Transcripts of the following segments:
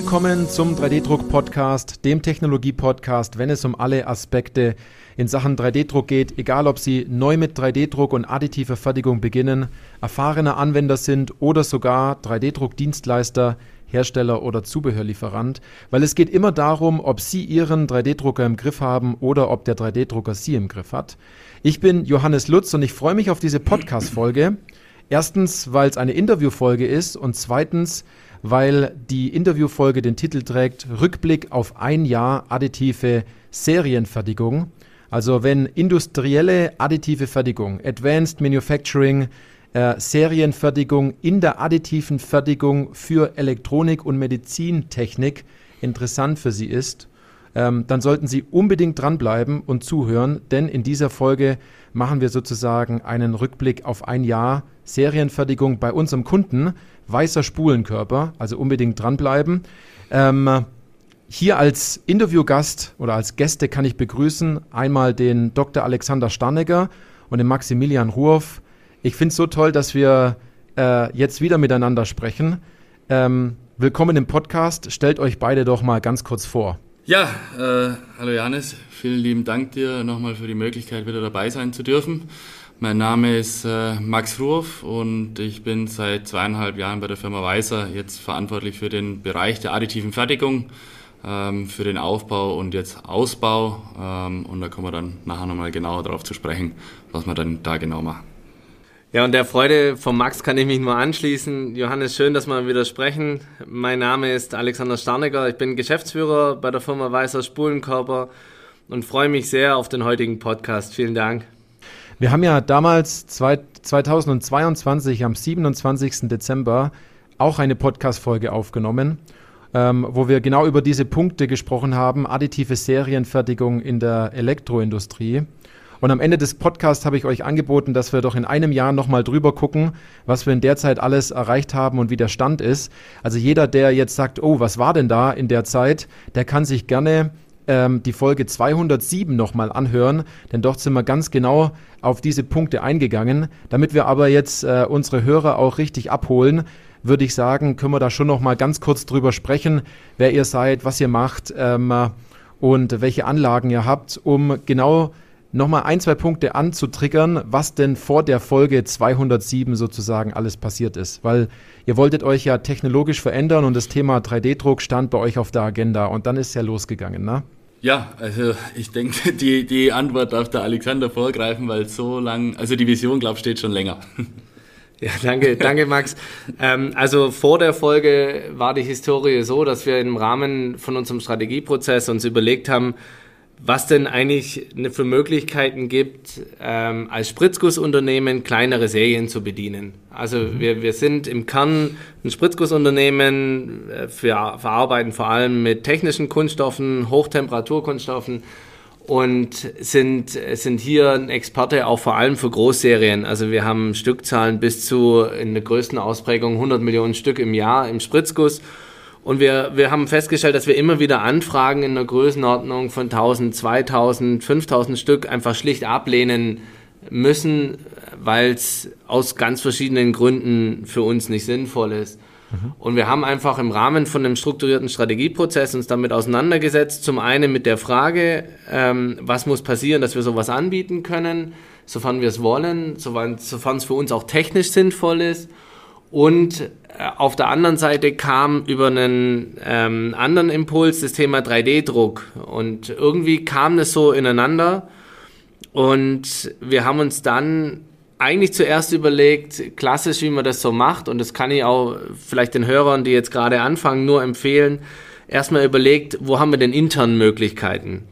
Willkommen zum 3D-Druck-Podcast, dem Technologie-Podcast, wenn es um alle Aspekte in Sachen 3D-Druck geht, egal ob Sie neu mit 3D-Druck und additiver Fertigung beginnen, erfahrener Anwender sind oder sogar 3D-Druck-Dienstleister, Hersteller oder Zubehörlieferant, weil es geht immer darum, ob Sie Ihren 3D-Drucker im Griff haben oder ob der 3D-Drucker Sie im Griff hat. Ich bin Johannes Lutz und ich freue mich auf diese Podcast-Folge. Erstens, weil es eine Interviewfolge ist und zweitens, weil die Interviewfolge den Titel trägt Rückblick auf ein Jahr additive Serienfertigung. Also wenn industrielle additive Fertigung, Advanced Manufacturing, äh, Serienfertigung in der additiven Fertigung für Elektronik und Medizintechnik interessant für Sie ist, ähm, dann sollten Sie unbedingt dranbleiben und zuhören, denn in dieser Folge machen wir sozusagen einen Rückblick auf ein Jahr Serienfertigung bei unserem Kunden, weißer Spulenkörper, also unbedingt dranbleiben. Ähm, hier als Interviewgast oder als Gäste kann ich begrüßen einmal den Dr. Alexander Starnegger und den Maximilian Ruoff. Ich finde es so toll, dass wir äh, jetzt wieder miteinander sprechen. Ähm, willkommen im Podcast. Stellt euch beide doch mal ganz kurz vor. Ja, äh, hallo Janis. Vielen lieben Dank dir nochmal für die Möglichkeit, wieder dabei sein zu dürfen. Mein Name ist äh, Max Ruoff und ich bin seit zweieinhalb Jahren bei der Firma Weiser jetzt verantwortlich für den Bereich der additiven Fertigung, ähm, für den Aufbau und jetzt Ausbau. Ähm, und da kommen wir dann nachher nochmal genauer darauf zu sprechen, was wir dann da genau machen. Ja, und der Freude von Max kann ich mich nur anschließen. Johannes, schön, dass wir wieder sprechen. Mein Name ist Alexander Starnecker. Ich bin Geschäftsführer bei der Firma Weißer Spulenkörper und freue mich sehr auf den heutigen Podcast. Vielen Dank. Wir haben ja damals zwei, 2022 am 27. Dezember auch eine Podcast-Folge aufgenommen, ähm, wo wir genau über diese Punkte gesprochen haben, additive Serienfertigung in der Elektroindustrie. Und am Ende des Podcasts habe ich euch angeboten, dass wir doch in einem Jahr nochmal drüber gucken, was wir in der Zeit alles erreicht haben und wie der Stand ist. Also jeder, der jetzt sagt, oh, was war denn da in der Zeit, der kann sich gerne ähm, die Folge 207 nochmal anhören, denn dort sind wir ganz genau auf diese Punkte eingegangen. Damit wir aber jetzt äh, unsere Hörer auch richtig abholen, würde ich sagen, können wir da schon nochmal ganz kurz drüber sprechen, wer ihr seid, was ihr macht ähm, und welche Anlagen ihr habt, um genau nochmal ein, zwei Punkte anzutriggern, was denn vor der Folge 207 sozusagen alles passiert ist. Weil ihr wolltet euch ja technologisch verändern und das Thema 3D-Druck stand bei euch auf der Agenda und dann ist ja losgegangen, ne? Ja, also ich denke, die, die Antwort darf der Alexander vorgreifen, weil so lang, also die Vision, glaube ich, steht schon länger. Ja, danke, danke Max. ähm, also vor der Folge war die Historie so, dass wir im Rahmen von unserem Strategieprozess uns überlegt haben, was denn eigentlich für Möglichkeiten gibt, ähm, als Spritzgussunternehmen kleinere Serien zu bedienen. Also mhm. wir, wir sind im Kern ein Spritzgussunternehmen, äh, wir verarbeiten vor allem mit technischen Kunststoffen, Hochtemperaturkunststoffen und sind, sind hier ein Experte auch vor allem für Großserien. Also wir haben Stückzahlen bis zu in der größten Ausprägung 100 Millionen Stück im Jahr im Spritzguss und wir, wir haben festgestellt, dass wir immer wieder Anfragen in der Größenordnung von 1000, 2000, 5000 Stück einfach schlicht ablehnen müssen, weil es aus ganz verschiedenen Gründen für uns nicht sinnvoll ist. Mhm. Und wir haben einfach im Rahmen von einem strukturierten Strategieprozess uns damit auseinandergesetzt. Zum einen mit der Frage, ähm, was muss passieren, dass wir sowas anbieten können, sofern wir es wollen, sofern es für uns auch technisch sinnvoll ist. Und auf der anderen Seite kam über einen ähm, anderen Impuls das Thema 3D-Druck. Und irgendwie kam das so ineinander. Und wir haben uns dann eigentlich zuerst überlegt, klassisch, wie man das so macht. Und das kann ich auch vielleicht den Hörern, die jetzt gerade anfangen, nur empfehlen. Erstmal überlegt, wo haben wir denn intern Möglichkeiten?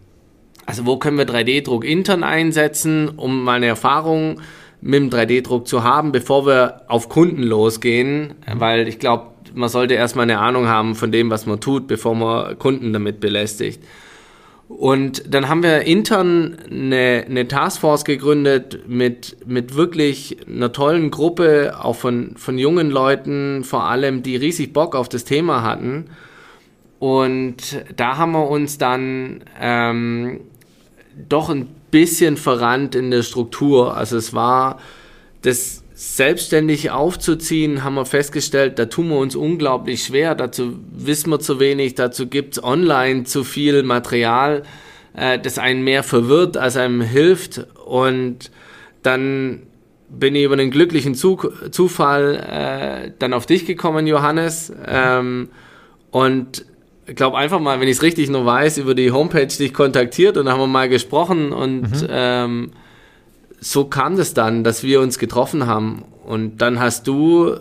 Also wo können wir 3D-Druck intern einsetzen, um mal eine Erfahrung mit dem 3D-Druck zu haben, bevor wir auf Kunden losgehen, weil ich glaube, man sollte erstmal eine Ahnung haben von dem, was man tut, bevor man Kunden damit belästigt. Und dann haben wir intern eine, eine Taskforce gegründet mit, mit wirklich einer tollen Gruppe, auch von, von jungen Leuten vor allem, die riesig Bock auf das Thema hatten. Und da haben wir uns dann ähm, doch ein bisschen verrannt in der Struktur. Also es war das selbstständig aufzuziehen, haben wir festgestellt, da tun wir uns unglaublich schwer. Dazu wissen wir zu wenig, dazu gibt's online zu viel Material, äh, das einen mehr verwirrt, als einem hilft. Und dann bin ich über einen glücklichen Zug, Zufall äh, dann auf dich gekommen, Johannes. Ähm, und glaube einfach mal, wenn ich es richtig nur weiß, über die Homepage dich kontaktiert und haben wir mal gesprochen und mhm. ähm, so kam das dann, dass wir uns getroffen haben. Und dann hast du äh,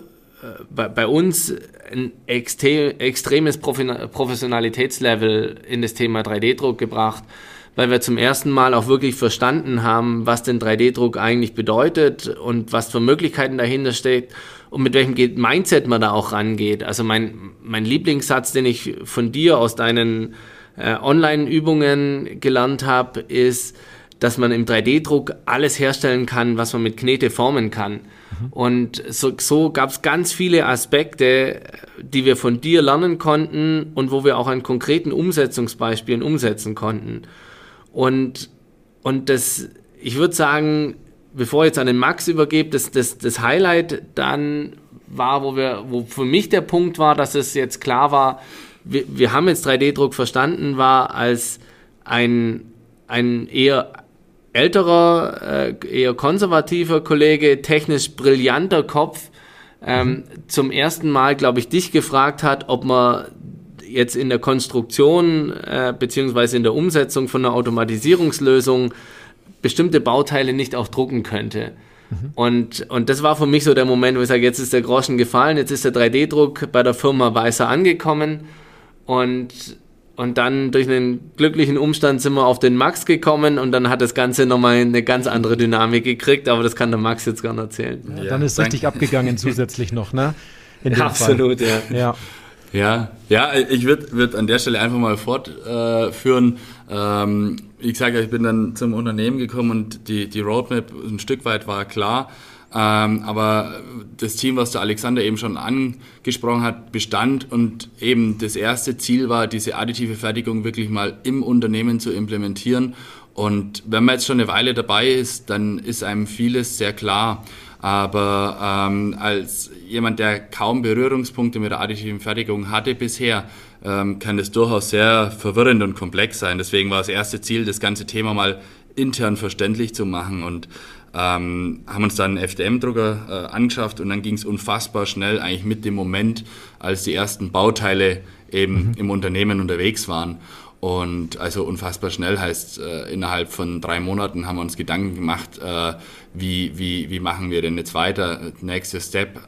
bei, bei, uns ein extremes Professionalitätslevel in das Thema 3D-Druck gebracht, weil wir zum ersten Mal auch wirklich verstanden haben, was denn 3D-Druck eigentlich bedeutet und was für Möglichkeiten dahinter steckt und mit welchem Mindset man da auch rangeht. Also mein, mein Lieblingssatz, den ich von dir aus deinen äh, Online-Übungen gelernt habe, ist, dass man im 3D-Druck alles herstellen kann, was man mit Knete formen kann. Mhm. Und so, so gab es ganz viele Aspekte, die wir von dir lernen konnten und wo wir auch an konkreten Umsetzungsbeispielen umsetzen konnten. Und, und das, ich würde sagen, bevor ich jetzt an den Max übergebe, das, das, das Highlight dann war, wo wir, wo für mich der Punkt war, dass es jetzt klar war, wir, wir haben jetzt 3D-Druck verstanden, war als ein, ein eher älterer, äh, eher konservativer Kollege, technisch brillanter Kopf, ähm, mhm. zum ersten Mal, glaube ich, dich gefragt hat, ob man jetzt in der Konstruktion äh, beziehungsweise in der Umsetzung von einer Automatisierungslösung bestimmte Bauteile nicht auch drucken könnte. Mhm. Und, und das war für mich so der Moment, wo ich sage, jetzt ist der Groschen gefallen, jetzt ist der 3D-Druck bei der Firma Weißer angekommen und und dann durch einen glücklichen Umstand sind wir auf den Max gekommen und dann hat das Ganze nochmal eine ganz andere Dynamik gekriegt, aber das kann der Max jetzt gar nicht erzählen. Ja, dann ist richtig abgegangen zusätzlich noch, ne? Absolut, Fall. ja. ja. Ja, ja, ich würde würd an der Stelle einfach mal fortführen. Äh, ähm, ich sage, ich bin dann zum Unternehmen gekommen und die, die Roadmap ein Stück weit war klar. Ähm, aber das Team, was der Alexander eben schon angesprochen hat, bestand und eben das erste Ziel war, diese additive Fertigung wirklich mal im Unternehmen zu implementieren. Und wenn man jetzt schon eine Weile dabei ist, dann ist einem vieles sehr klar. Aber ähm, als jemand, der kaum Berührungspunkte mit der additiven Fertigung hatte bisher, ähm, kann das durchaus sehr verwirrend und komplex sein. Deswegen war das erste Ziel, das ganze Thema mal intern verständlich zu machen. Und ähm, haben uns dann einen FDM-Drucker äh, angeschafft und dann ging es unfassbar schnell, eigentlich mit dem Moment, als die ersten Bauteile eben mhm. im Unternehmen unterwegs waren. Und also unfassbar schnell heißt, äh, innerhalb von drei Monaten haben wir uns Gedanken gemacht, äh, wie, wie, wie machen wir denn jetzt weiter? Nächster Step,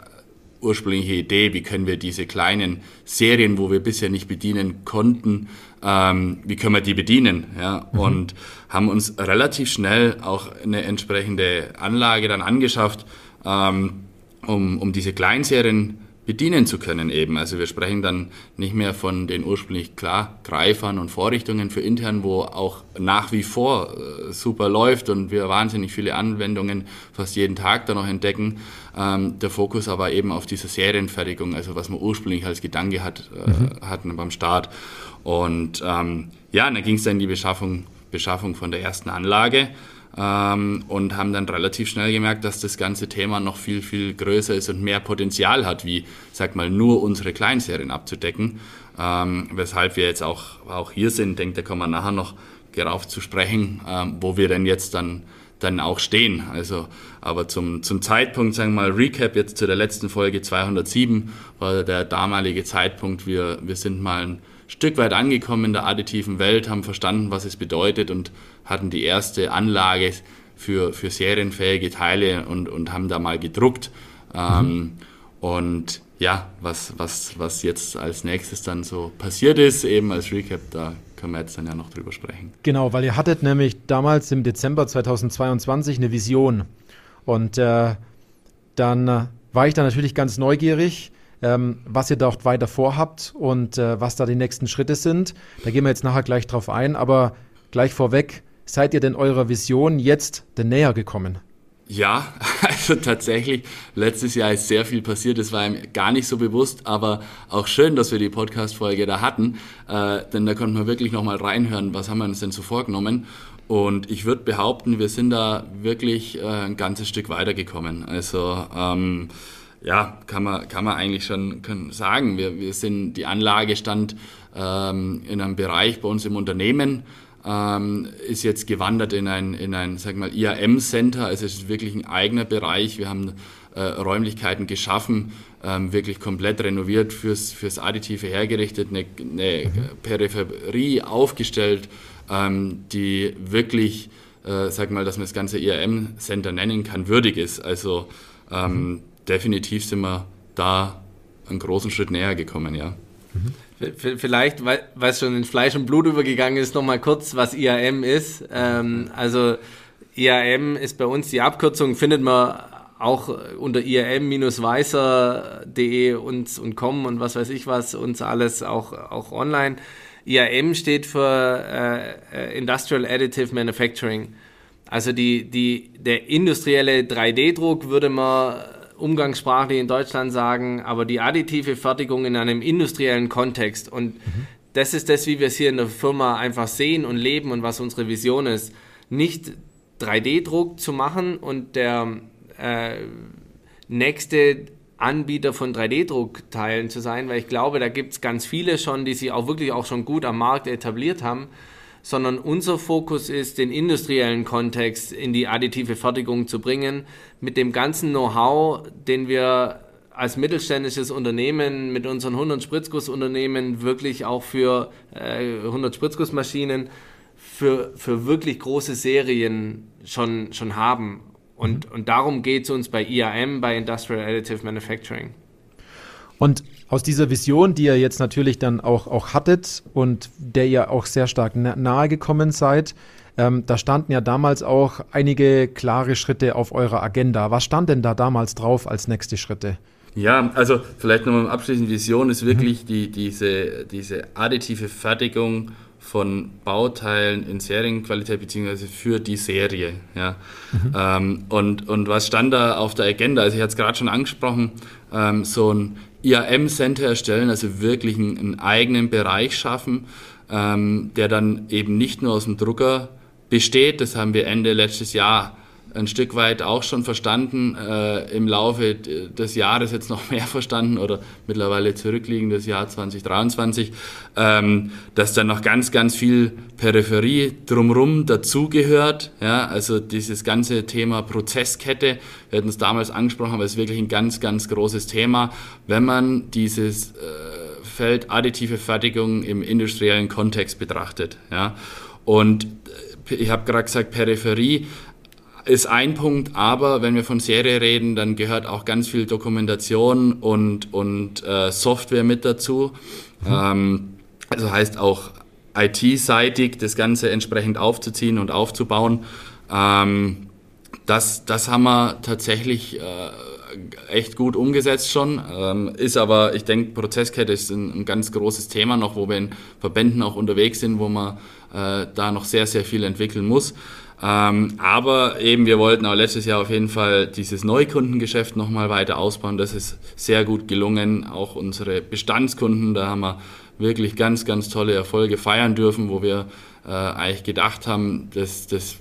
ursprüngliche Idee, wie können wir diese kleinen Serien, wo wir bisher nicht bedienen konnten, ähm, wie können wir die bedienen? Ja? Mhm. Und haben uns relativ schnell auch eine entsprechende Anlage dann angeschafft, ähm, um, um diese Kleinserien bedienen zu können eben. Also wir sprechen dann nicht mehr von den ursprünglich klar Greifern und Vorrichtungen für intern, wo auch nach wie vor äh, super läuft und wir wahnsinnig viele Anwendungen fast jeden Tag da noch entdecken. Ähm, der Fokus aber eben auf diese Serienfertigung, also was man ursprünglich als Gedanke hat, äh, mhm. hatten beim Start. Und ähm, ja, dann ging es dann in die Beschaffung, Beschaffung von der ersten Anlage ähm, und haben dann relativ schnell gemerkt, dass das ganze Thema noch viel, viel größer ist und mehr Potenzial hat, wie, sag mal, nur unsere Kleinserien abzudecken. Ähm, weshalb wir jetzt auch, auch hier sind, denke, da kommen wir nachher noch darauf zu sprechen, ähm, wo wir denn jetzt dann dann auch stehen. Also, aber zum, zum Zeitpunkt, sagen wir mal, Recap jetzt zu der letzten Folge 207 war der damalige Zeitpunkt. Wir, wir sind mal ein Stück weit angekommen in der additiven Welt, haben verstanden, was es bedeutet und hatten die erste Anlage für, für serienfähige Teile und, und haben da mal gedruckt. Ähm, mhm. Und ja, was, was, was jetzt als nächstes dann so passiert ist, eben als Recap, da können wir jetzt dann ja noch drüber sprechen. Genau, weil ihr hattet nämlich damals im Dezember 2022 eine Vision. Und äh, dann äh, war ich da natürlich ganz neugierig, ähm, was ihr dort weiter vorhabt und äh, was da die nächsten Schritte sind. Da gehen wir jetzt nachher gleich drauf ein, aber gleich vorweg, seid ihr denn eurer Vision jetzt denn näher gekommen? Ja, also tatsächlich, letztes Jahr ist sehr viel passiert, das war ihm gar nicht so bewusst, aber auch schön, dass wir die Podcast-Folge da hatten, äh, denn da konnten wir wirklich nochmal reinhören, was haben wir uns denn so vorgenommen. Und ich würde behaupten, wir sind da wirklich äh, ein ganzes Stück weitergekommen. Also ähm, ja, kann man, kann man eigentlich schon sagen. Wir, wir sind, die Anlage stand ähm, in einem Bereich bei uns im Unternehmen, ähm, ist jetzt gewandert in ein, in ein sag mal, IAM-Center, also es ist wirklich ein eigener Bereich. Wir haben äh, Räumlichkeiten geschaffen, ähm, wirklich komplett renoviert fürs, fürs Additive hergerichtet, eine, eine Peripherie aufgestellt, ähm, die wirklich, äh, sag mal, dass man das ganze IAM-Center nennen kann, würdig ist. Also ähm, mhm. Definitiv sind wir da einen großen Schritt näher gekommen, ja. Vielleicht, weil es schon in Fleisch und Blut übergegangen ist, nochmal kurz, was IAM ist. Ähm, also IAM ist bei uns die Abkürzung, findet man auch unter iam-weißer.de und, und com und was weiß ich was, uns alles auch, auch online. IAM steht für äh, Industrial Additive Manufacturing. Also die, die, der industrielle 3D-Druck würde man umgangssprachlich in Deutschland sagen, aber die additive Fertigung in einem industriellen Kontext. Und mhm. das ist das, wie wir es hier in der Firma einfach sehen und leben und was unsere Vision ist. Nicht 3D-Druck zu machen und der äh, nächste Anbieter von 3D-Druckteilen zu sein, weil ich glaube, da gibt es ganz viele schon, die sich auch wirklich auch schon gut am Markt etabliert haben, sondern unser Fokus ist, den industriellen Kontext in die additive Fertigung zu bringen, mit dem ganzen Know-how, den wir als mittelständisches Unternehmen mit unseren 100 Spritzgussunternehmen wirklich auch für äh, 100 Spritzgussmaschinen für, für wirklich große Serien schon, schon haben. Und, mhm. und darum geht es uns bei IAM, bei Industrial Additive Manufacturing. Und aus dieser Vision, die ihr jetzt natürlich dann auch, auch hattet und der ihr auch sehr stark nahe gekommen seid, ähm, da standen ja damals auch einige klare Schritte auf eurer Agenda. Was stand denn da damals drauf als nächste Schritte? Ja, also vielleicht nochmal abschließend, Vision ist wirklich mhm. die, diese, diese additive Fertigung von Bauteilen in Serienqualität beziehungsweise für die Serie. Ja. Mhm. Ähm, und, und was stand da auf der Agenda? Also ich hatte es gerade schon angesprochen, ähm, so ein IAM-Center erstellen, also wirklich einen, einen eigenen Bereich schaffen, ähm, der dann eben nicht nur aus dem Drucker besteht. Das haben wir Ende letztes Jahr ein Stück weit auch schon verstanden, äh, im Laufe des Jahres jetzt noch mehr verstanden oder mittlerweile zurückliegendes Jahr 2023, ähm, dass da noch ganz, ganz viel Peripherie drumherum dazugehört. Ja, also dieses ganze Thema Prozesskette, wir hatten es damals angesprochen, aber es ist wirklich ein ganz, ganz großes Thema, wenn man dieses äh, Feld additive Fertigung im industriellen Kontext betrachtet. Ja. Und äh, ich habe gerade gesagt, Peripherie, ist ein Punkt, aber wenn wir von Serie reden, dann gehört auch ganz viel Dokumentation und, und äh, Software mit dazu. Mhm. Ähm, also heißt auch IT-seitig das Ganze entsprechend aufzuziehen und aufzubauen. Ähm, das, das haben wir tatsächlich äh, echt gut umgesetzt schon. Ähm, ist aber, ich denke, Prozesskette ist ein, ein, ganz großes Thema noch, wo wir in Verbänden auch unterwegs sind, wo man äh, da noch sehr, sehr viel entwickeln muss. Ähm, aber eben, wir wollten auch letztes Jahr auf jeden Fall dieses Neukundengeschäft nochmal weiter ausbauen. Das ist sehr gut gelungen. Auch unsere Bestandskunden, da haben wir wirklich ganz, ganz tolle Erfolge feiern dürfen, wo wir äh, eigentlich gedacht haben, das, das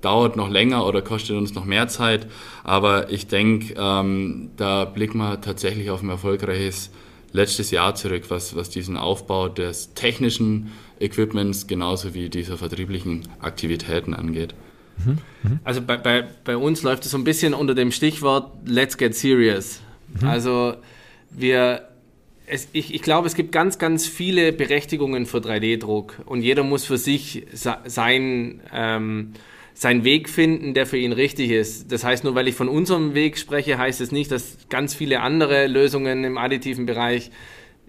dauert noch länger oder kostet uns noch mehr Zeit. Aber ich denke, ähm, da blicken wir tatsächlich auf ein erfolgreiches letztes Jahr zurück, was, was diesen Aufbau des technischen Equipments genauso wie dieser vertrieblichen Aktivitäten angeht. Mhm. Also bei, bei, bei uns läuft es so ein bisschen unter dem Stichwort Let's Get Serious. Mhm. Also wir, es, ich, ich glaube, es gibt ganz, ganz viele Berechtigungen für 3D-Druck und jeder muss für sich sein, ähm, seinen Weg finden, der für ihn richtig ist. Das heißt, nur weil ich von unserem Weg spreche, heißt es nicht, dass ganz viele andere Lösungen im additiven Bereich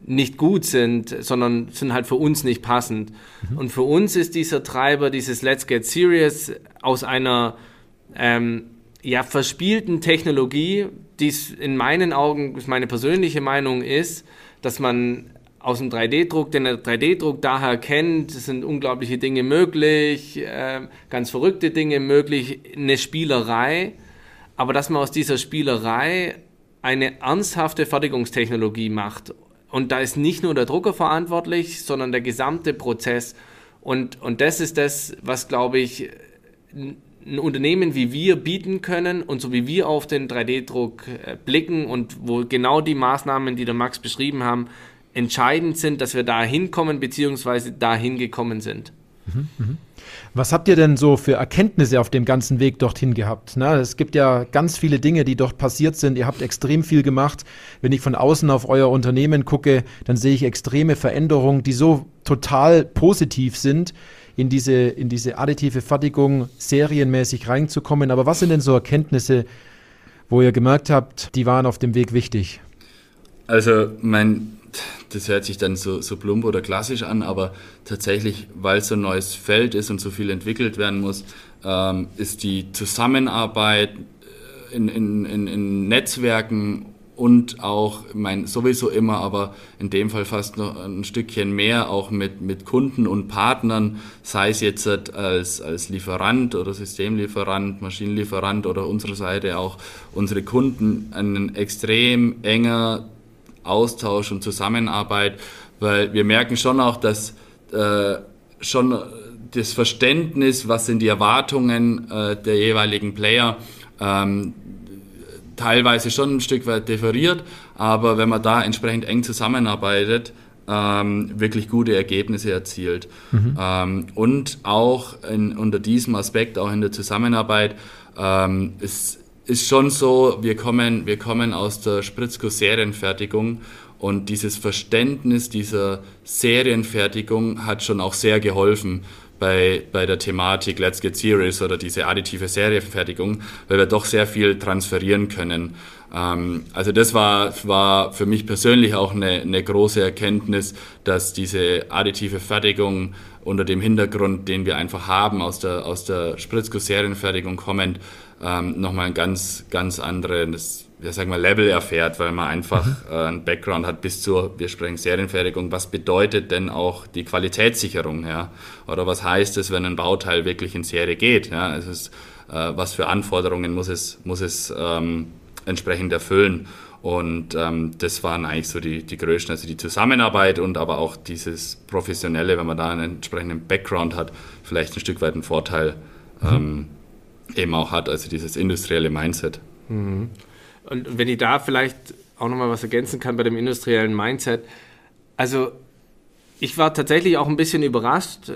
nicht gut sind, sondern sind halt für uns nicht passend. Mhm. Und für uns ist dieser Treiber, dieses Let's Get Serious aus einer ähm, ja, verspielten Technologie, die es in meinen Augen, meine persönliche Meinung ist, dass man aus dem 3D-Druck, den der 3D-Druck daher kennt, sind unglaubliche Dinge möglich, äh, ganz verrückte Dinge möglich, eine Spielerei, aber dass man aus dieser Spielerei eine ernsthafte Fertigungstechnologie macht und da ist nicht nur der Drucker verantwortlich, sondern der gesamte Prozess. Und, und das ist das, was, glaube ich, ein Unternehmen wie wir bieten können und so wie wir auf den 3D-Druck äh, blicken und wo genau die Maßnahmen, die der Max beschrieben haben, entscheidend sind, dass wir da hinkommen bzw. dahin gekommen sind. Was habt ihr denn so für Erkenntnisse auf dem ganzen Weg dorthin gehabt? Na, es gibt ja ganz viele Dinge, die dort passiert sind. Ihr habt extrem viel gemacht. Wenn ich von außen auf euer Unternehmen gucke, dann sehe ich extreme Veränderungen, die so total positiv sind in diese, in diese additive Fertigung serienmäßig reinzukommen. Aber was sind denn so Erkenntnisse, wo ihr gemerkt habt, die waren auf dem Weg wichtig? Also mein, das hört sich dann so, so plump oder klassisch an, aber tatsächlich, weil es so ein neues Feld ist und so viel entwickelt werden muss, ähm, ist die Zusammenarbeit in, in, in, in Netzwerken und auch, mein, sowieso immer, aber in dem Fall fast noch ein Stückchen mehr auch mit, mit Kunden und Partnern, sei es jetzt als, als Lieferant oder Systemlieferant, Maschinenlieferant oder unsere Seite auch unsere Kunden, ein extrem enger Austausch und Zusammenarbeit, weil wir merken schon auch, dass äh, schon das Verständnis, was sind die Erwartungen äh, der jeweiligen Player, ähm, teilweise schon ein Stück weit differiert, aber wenn man da entsprechend eng zusammenarbeitet, ähm, wirklich gute Ergebnisse erzielt. Mhm. Ähm, und auch in, unter diesem Aspekt, auch in der Zusammenarbeit, ähm, ist, ist schon so, wir kommen, wir kommen aus der Spritzguss-Serienfertigung und dieses Verständnis dieser Serienfertigung hat schon auch sehr geholfen bei, bei der Thematik Let's Get Serious oder diese additive Serienfertigung, weil wir doch sehr viel transferieren können. Ähm, also das war, war für mich persönlich auch eine, eine große Erkenntnis, dass diese additive Fertigung unter dem Hintergrund, den wir einfach haben, aus der, aus der Spritzguss-Serienfertigung kommend, ähm, nochmal ein ganz, ganz anderes ja, sag mal, Level erfährt, weil man einfach mhm. äh, einen Background hat bis zur, wir sprechen Serienfertigung, was bedeutet denn auch die Qualitätssicherung, ja? Oder was heißt es, wenn ein Bauteil wirklich in Serie geht, ja? Es ist, äh, was für Anforderungen muss es, muss es ähm, entsprechend erfüllen? Und ähm, das waren eigentlich so die, die größten, also die Zusammenarbeit und aber auch dieses Professionelle, wenn man da einen entsprechenden Background hat, vielleicht ein Stück weit einen Vorteil mhm. ähm, eben auch hat, also dieses industrielle Mindset. Mhm. Und wenn ich da vielleicht auch nochmal was ergänzen kann bei dem industriellen Mindset. Also ich war tatsächlich auch ein bisschen überrascht,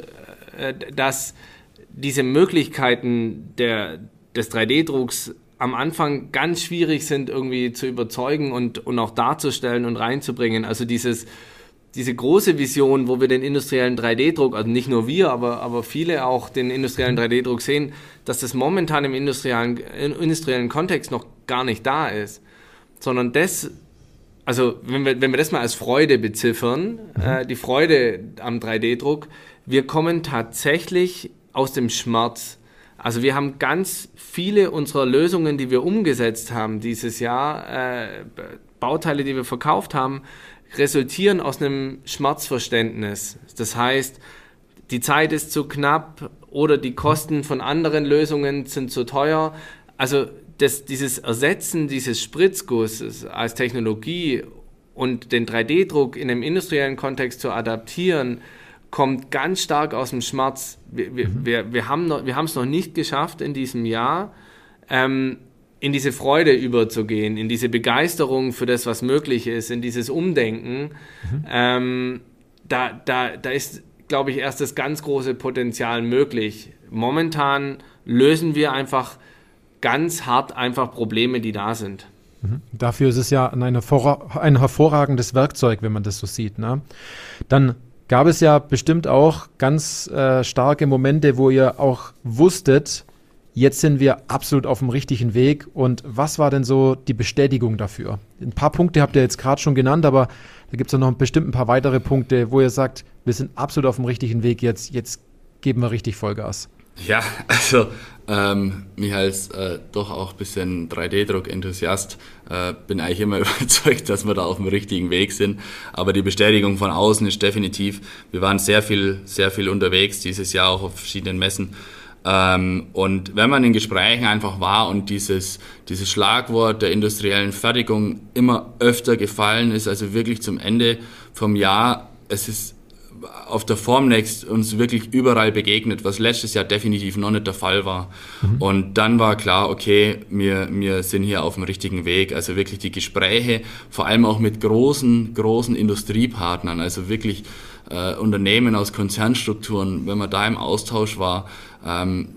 äh, dass diese Möglichkeiten der, des 3D-Drucks am Anfang ganz schwierig sind, irgendwie zu überzeugen und, und auch darzustellen und reinzubringen. Also dieses, diese große Vision, wo wir den industriellen 3D-Druck, also nicht nur wir, aber, aber viele auch den industriellen 3D-Druck sehen, dass das momentan im industriellen, industriellen Kontext noch gar nicht da ist, sondern das, also wenn wir, wenn wir das mal als Freude beziffern, mhm. äh, die Freude am 3D-Druck, wir kommen tatsächlich aus dem Schmerz. Also wir haben ganz viele unserer Lösungen, die wir umgesetzt haben dieses Jahr, äh, Bauteile, die wir verkauft haben, resultieren aus einem Schmerzverständnis. Das heißt, die Zeit ist zu knapp oder die Kosten von anderen Lösungen sind zu teuer. Also das, dieses Ersetzen dieses Spritzgusses als Technologie und den 3D-Druck in einem industriellen Kontext zu adaptieren, kommt ganz stark aus dem Schmerz. Wir, wir, mhm. wir, wir haben es noch nicht geschafft in diesem Jahr, ähm, in diese Freude überzugehen, in diese Begeisterung für das, was möglich ist, in dieses Umdenken. Mhm. Ähm, da, da, da ist, glaube ich, erst das ganz große Potenzial möglich. Momentan lösen wir einfach ganz hart einfach Probleme, die da sind. Mhm. Dafür ist es ja ein, ein hervorragendes Werkzeug, wenn man das so sieht. Ne? Dann gab es ja bestimmt auch ganz äh, starke Momente, wo ihr auch wusstet, jetzt sind wir absolut auf dem richtigen Weg. Und was war denn so die Bestätigung dafür? Ein paar Punkte habt ihr jetzt gerade schon genannt, aber da gibt es noch bestimmt ein paar weitere Punkte, wo ihr sagt, wir sind absolut auf dem richtigen Weg, jetzt, jetzt geben wir richtig Vollgas. Ja, also ähm, mich als äh, doch auch ein bisschen 3D-Druck-Enthusiast äh, bin eigentlich immer überzeugt, dass wir da auf dem richtigen Weg sind. Aber die Bestätigung von außen ist definitiv, wir waren sehr viel, sehr viel unterwegs dieses Jahr auch auf verschiedenen Messen. Ähm, und wenn man in Gesprächen einfach war und dieses, dieses Schlagwort der industriellen Fertigung immer öfter gefallen ist, also wirklich zum Ende vom Jahr, es ist auf der Formnext uns wirklich überall begegnet, was letztes Jahr definitiv noch nicht der Fall war. Mhm. Und dann war klar, okay, wir, wir sind hier auf dem richtigen Weg. Also wirklich die Gespräche, vor allem auch mit großen, großen Industriepartnern, also wirklich äh, Unternehmen aus Konzernstrukturen, wenn man da im Austausch war, ähm,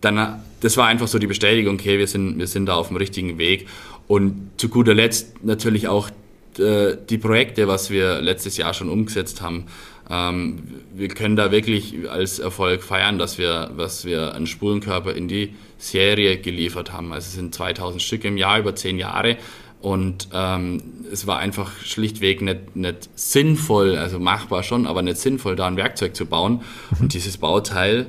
dann, das war einfach so die Bestätigung, okay, wir sind, wir sind da auf dem richtigen Weg. Und zu guter Letzt natürlich auch äh, die Projekte, was wir letztes Jahr schon umgesetzt haben. Ähm, wir können da wirklich als Erfolg feiern, dass wir, was wir an Spulenkörper in die Serie geliefert haben. Also es sind 2000 Stück im Jahr über zehn Jahre. Und ähm, es war einfach schlichtweg nicht, nicht sinnvoll, also machbar schon, aber nicht sinnvoll, da ein Werkzeug zu bauen. Und dieses Bauteil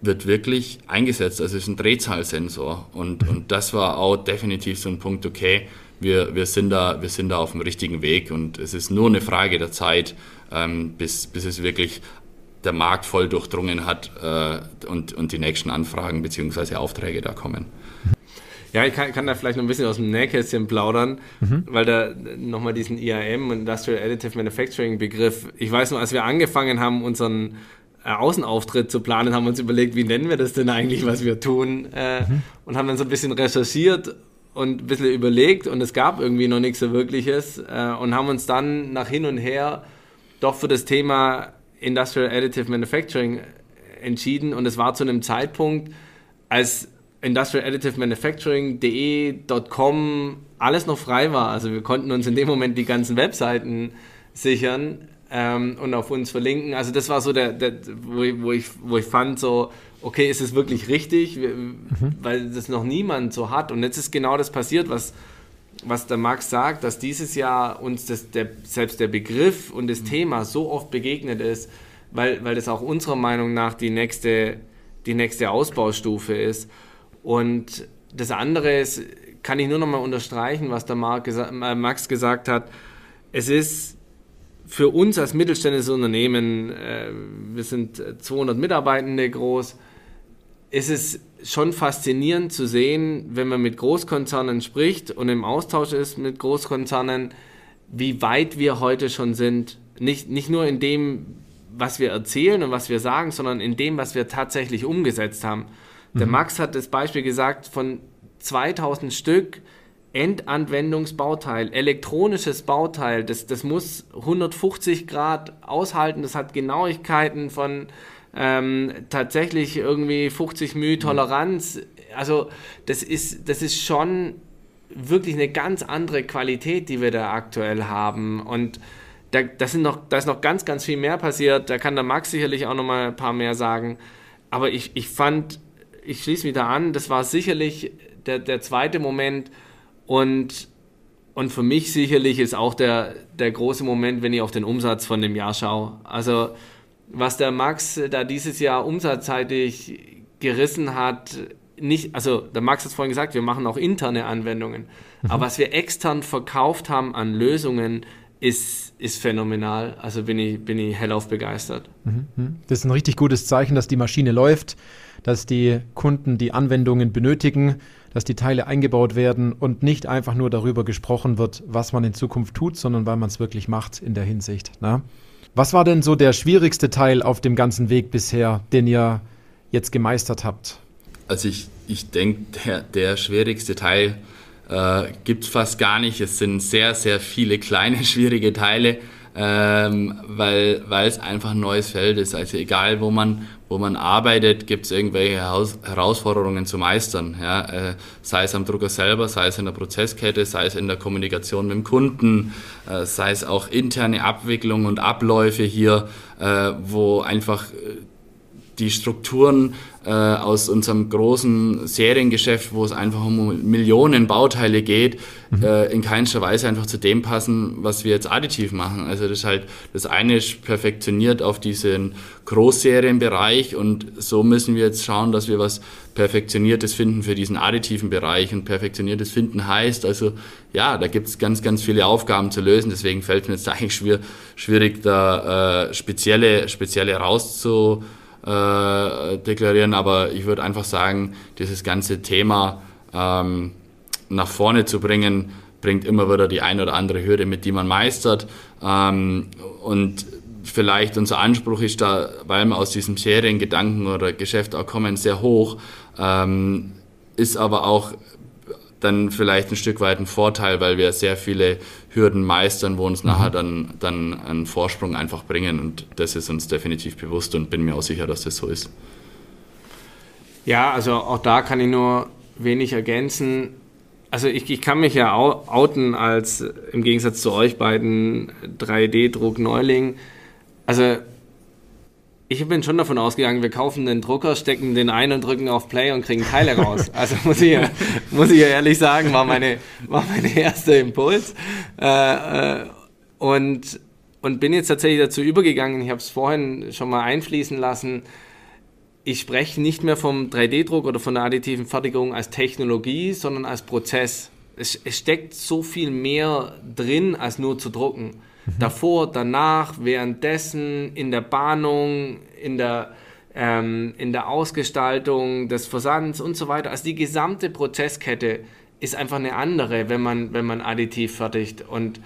wird wirklich eingesetzt. Also es ist ein Drehzahlsensor. Und, und das war auch definitiv so ein Punkt, okay, wir, wir, sind da, wir sind da auf dem richtigen Weg und es ist nur eine Frage der Zeit, ähm, bis, bis es wirklich der Markt voll durchdrungen hat äh, und, und die nächsten Anfragen bzw. Aufträge da kommen. Ja, ich kann, kann, da vielleicht noch ein bisschen aus dem Nähkästchen plaudern, mhm. weil da nochmal diesen IAM, Industrial Additive Manufacturing Begriff, ich weiß noch, als wir angefangen haben, unseren äh, Außenauftritt zu planen, haben wir uns überlegt, wie nennen wir das denn eigentlich, was wir tun äh, mhm. und haben dann so ein bisschen recherchiert und ein bisschen überlegt und es gab irgendwie noch nichts so Wirkliches äh, und haben uns dann nach hin und her doch für das Thema Industrial Additive Manufacturing entschieden und es war zu einem Zeitpunkt, als Industrial Additive Manufacturing.de.com alles noch frei war. Also wir konnten uns in dem Moment die ganzen Webseiten sichern ähm, und auf uns verlinken. Also das war so der, der wo, ich, wo, ich, wo ich fand so, okay, ist es wirklich richtig, mhm. weil das noch niemand so hat. Und jetzt ist genau das passiert, was, was der Max sagt, dass dieses Jahr uns das, der, selbst der Begriff und das mhm. Thema so oft begegnet ist, weil, weil das auch unserer Meinung nach die nächste, die nächste Ausbaustufe ist. Und das andere ist, kann ich nur noch mal unterstreichen, was der gesa äh, Max gesagt hat. Es ist für uns als mittelständisches Unternehmen, äh, wir sind 200 Mitarbeitende groß, ist es schon faszinierend zu sehen, wenn man mit Großkonzernen spricht und im Austausch ist mit Großkonzernen, wie weit wir heute schon sind. Nicht, nicht nur in dem, was wir erzählen und was wir sagen, sondern in dem, was wir tatsächlich umgesetzt haben. Mhm. Der Max hat das Beispiel gesagt von 2000 Stück Endanwendungsbauteil, elektronisches Bauteil, das, das muss 150 Grad aushalten, das hat Genauigkeiten von ähm, tatsächlich irgendwie 50 μ Toleranz. Also das ist, das ist schon wirklich eine ganz andere Qualität, die wir da aktuell haben. Und da, das sind noch, da ist noch ganz, ganz viel mehr passiert. Da kann der Max sicherlich auch noch mal ein paar mehr sagen. Aber ich, ich fand, ich schließe mich da an, das war sicherlich der, der zweite Moment. Und, und für mich sicherlich ist auch der, der große Moment, wenn ich auf den Umsatz von dem Jahr schaue. Also was der Max da dieses Jahr umsatzseitig gerissen hat, nicht, also der Max hat vorhin gesagt, wir machen auch interne Anwendungen, mhm. aber was wir extern verkauft haben an Lösungen, ist, ist phänomenal. Also bin ich, bin ich hellauf begeistert. Mhm, mhm. Das ist ein richtig gutes Zeichen, dass die Maschine läuft, dass die Kunden die Anwendungen benötigen, dass die Teile eingebaut werden und nicht einfach nur darüber gesprochen wird, was man in Zukunft tut, sondern weil man es wirklich macht in der Hinsicht. Na? Was war denn so der schwierigste Teil auf dem ganzen Weg bisher, den ihr jetzt gemeistert habt? Also ich, ich denke, der, der schwierigste Teil äh, gibt es fast gar nicht. Es sind sehr, sehr viele kleine, schwierige Teile, ähm, weil es einfach ein neues Feld ist. Also egal, wo man, wo man arbeitet, gibt es irgendwelche Herausforderungen zu meistern. Ja? Äh, sei es am Drucker selber, sei es in der Prozesskette, sei es in der Kommunikation mit dem Kunden, äh, sei es auch interne Abwicklung und Abläufe hier, äh, wo einfach die Strukturen äh, aus unserem großen Seriengeschäft, wo es einfach um Millionen Bauteile geht, mhm. äh, in keinster Weise einfach zu dem passen, was wir jetzt additiv machen. Also das ist halt, das eine ist perfektioniert auf diesen Großserienbereich und so müssen wir jetzt schauen, dass wir was Perfektioniertes finden für diesen additiven Bereich. Und perfektioniertes finden heißt also, ja, da gibt es ganz, ganz viele Aufgaben zu lösen. Deswegen fällt es mir jetzt eigentlich schwierig, da äh, spezielle, spezielle rauszu äh, deklarieren, aber ich würde einfach sagen, dieses ganze Thema ähm, nach vorne zu bringen, bringt immer wieder die eine oder andere Hürde mit, die man meistert. Ähm, und vielleicht unser Anspruch ist da, weil wir aus diesem Seriengedanken oder Geschäft auch kommen, sehr hoch, ähm, ist aber auch dann vielleicht ein Stück weit ein Vorteil, weil wir sehr viele Hürden meistern, wo uns mhm. nachher dann, dann einen Vorsprung einfach bringen. Und das ist uns definitiv bewusst und bin mir auch sicher, dass das so ist. Ja, also auch da kann ich nur wenig ergänzen. Also ich, ich kann mich ja outen als im Gegensatz zu euch beiden 3D-Druck-Neuling. Also ich bin schon davon ausgegangen, wir kaufen den Drucker, stecken den ein und drücken auf Play und kriegen Teile raus. Also muss ich, muss ich ehrlich sagen, war meine, war meine erste Impuls. Äh, äh, und, und bin jetzt tatsächlich dazu übergegangen, ich habe es vorhin schon mal einfließen lassen, ich spreche nicht mehr vom 3D-Druck oder von der additiven Fertigung als Technologie, sondern als Prozess. Es, es steckt so viel mehr drin, als nur zu drucken. Mhm. Davor, danach, währenddessen, in der Bahnung, in der, ähm, in der Ausgestaltung des Versands und so weiter. Also die gesamte Prozesskette ist einfach eine andere, wenn man, wenn man additiv fertigt. Und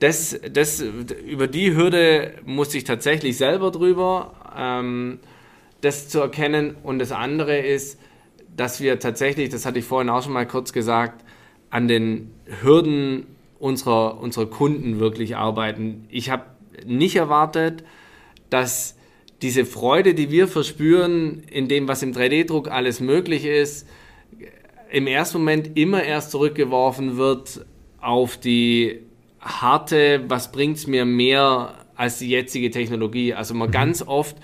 das, das, über die Hürde muss ich tatsächlich selber drüber. Ähm, das zu erkennen. Und das andere ist, dass wir tatsächlich, das hatte ich vorhin auch schon mal kurz gesagt, an den Hürden unserer, unserer Kunden wirklich arbeiten. Ich habe nicht erwartet, dass diese Freude, die wir verspüren in dem, was im 3D-Druck alles möglich ist, im ersten Moment immer erst zurückgeworfen wird auf die harte, was bringt es mir mehr als die jetzige Technologie. Also man mhm. ganz oft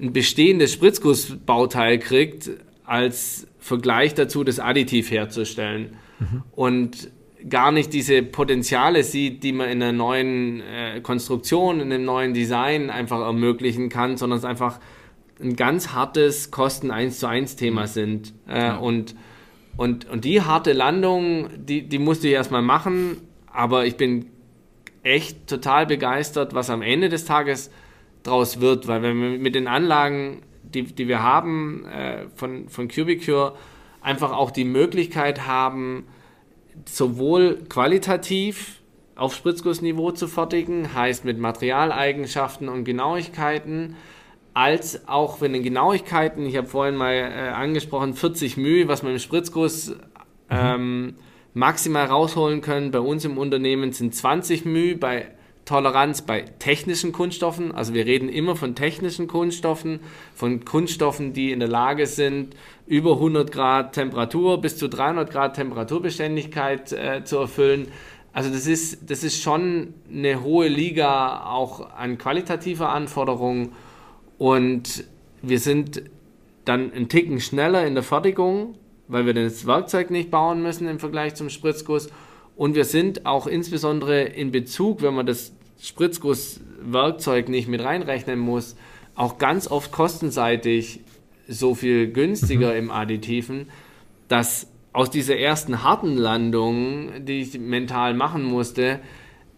ein bestehendes Spritzgussbauteil kriegt, als Vergleich dazu, das additiv herzustellen. Mhm. Und gar nicht diese Potenziale sieht, die man in einer neuen äh, Konstruktion, in einem neuen Design einfach ermöglichen kann, sondern es einfach ein ganz hartes Kosten 1 zu 1 Thema mhm. sind. Äh, ja. und, und, und die harte Landung, die, die musste ich erstmal machen, aber ich bin echt total begeistert, was am Ende des Tages draus wird, weil wenn wir mit den Anlagen, die, die wir haben äh, von, von Cubicure, einfach auch die Möglichkeit haben, sowohl qualitativ auf Spritzgussniveau zu fertigen, heißt mit Materialeigenschaften und Genauigkeiten, als auch wenn den Genauigkeiten, ich habe vorhin mal äh, angesprochen, 40 μ, was man im Spritzguss mhm. ähm, maximal rausholen können. Bei uns im Unternehmen sind 20 μ, bei Toleranz bei technischen Kunststoffen. Also wir reden immer von technischen Kunststoffen, von Kunststoffen, die in der Lage sind, über 100 Grad Temperatur bis zu 300 Grad Temperaturbeständigkeit äh, zu erfüllen. Also das ist, das ist schon eine hohe Liga auch an qualitativer Anforderung und wir sind dann einen Ticken schneller in der Fertigung, weil wir das Werkzeug nicht bauen müssen im Vergleich zum Spritzguss und wir sind auch insbesondere in Bezug, wenn man das Spritzgusswerkzeug nicht mit reinrechnen muss, auch ganz oft kostenseitig so viel günstiger mhm. im Additiven, dass aus dieser ersten harten Landung, die ich mental machen musste,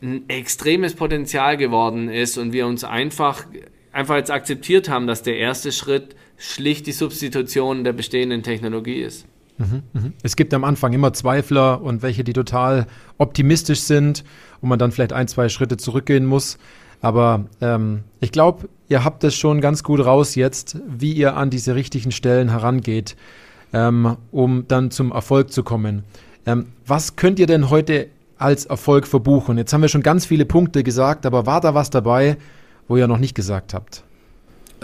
ein extremes Potenzial geworden ist und wir uns einfach, einfach jetzt akzeptiert haben, dass der erste Schritt schlicht die Substitution der bestehenden Technologie ist. Mhm, mhm. Es gibt am Anfang immer Zweifler und welche, die total optimistisch sind und man dann vielleicht ein, zwei Schritte zurückgehen muss. Aber ähm, ich glaube, ihr habt es schon ganz gut raus jetzt, wie ihr an diese richtigen Stellen herangeht, ähm, um dann zum Erfolg zu kommen. Ähm, was könnt ihr denn heute als Erfolg verbuchen? Jetzt haben wir schon ganz viele Punkte gesagt, aber war da was dabei, wo ihr noch nicht gesagt habt?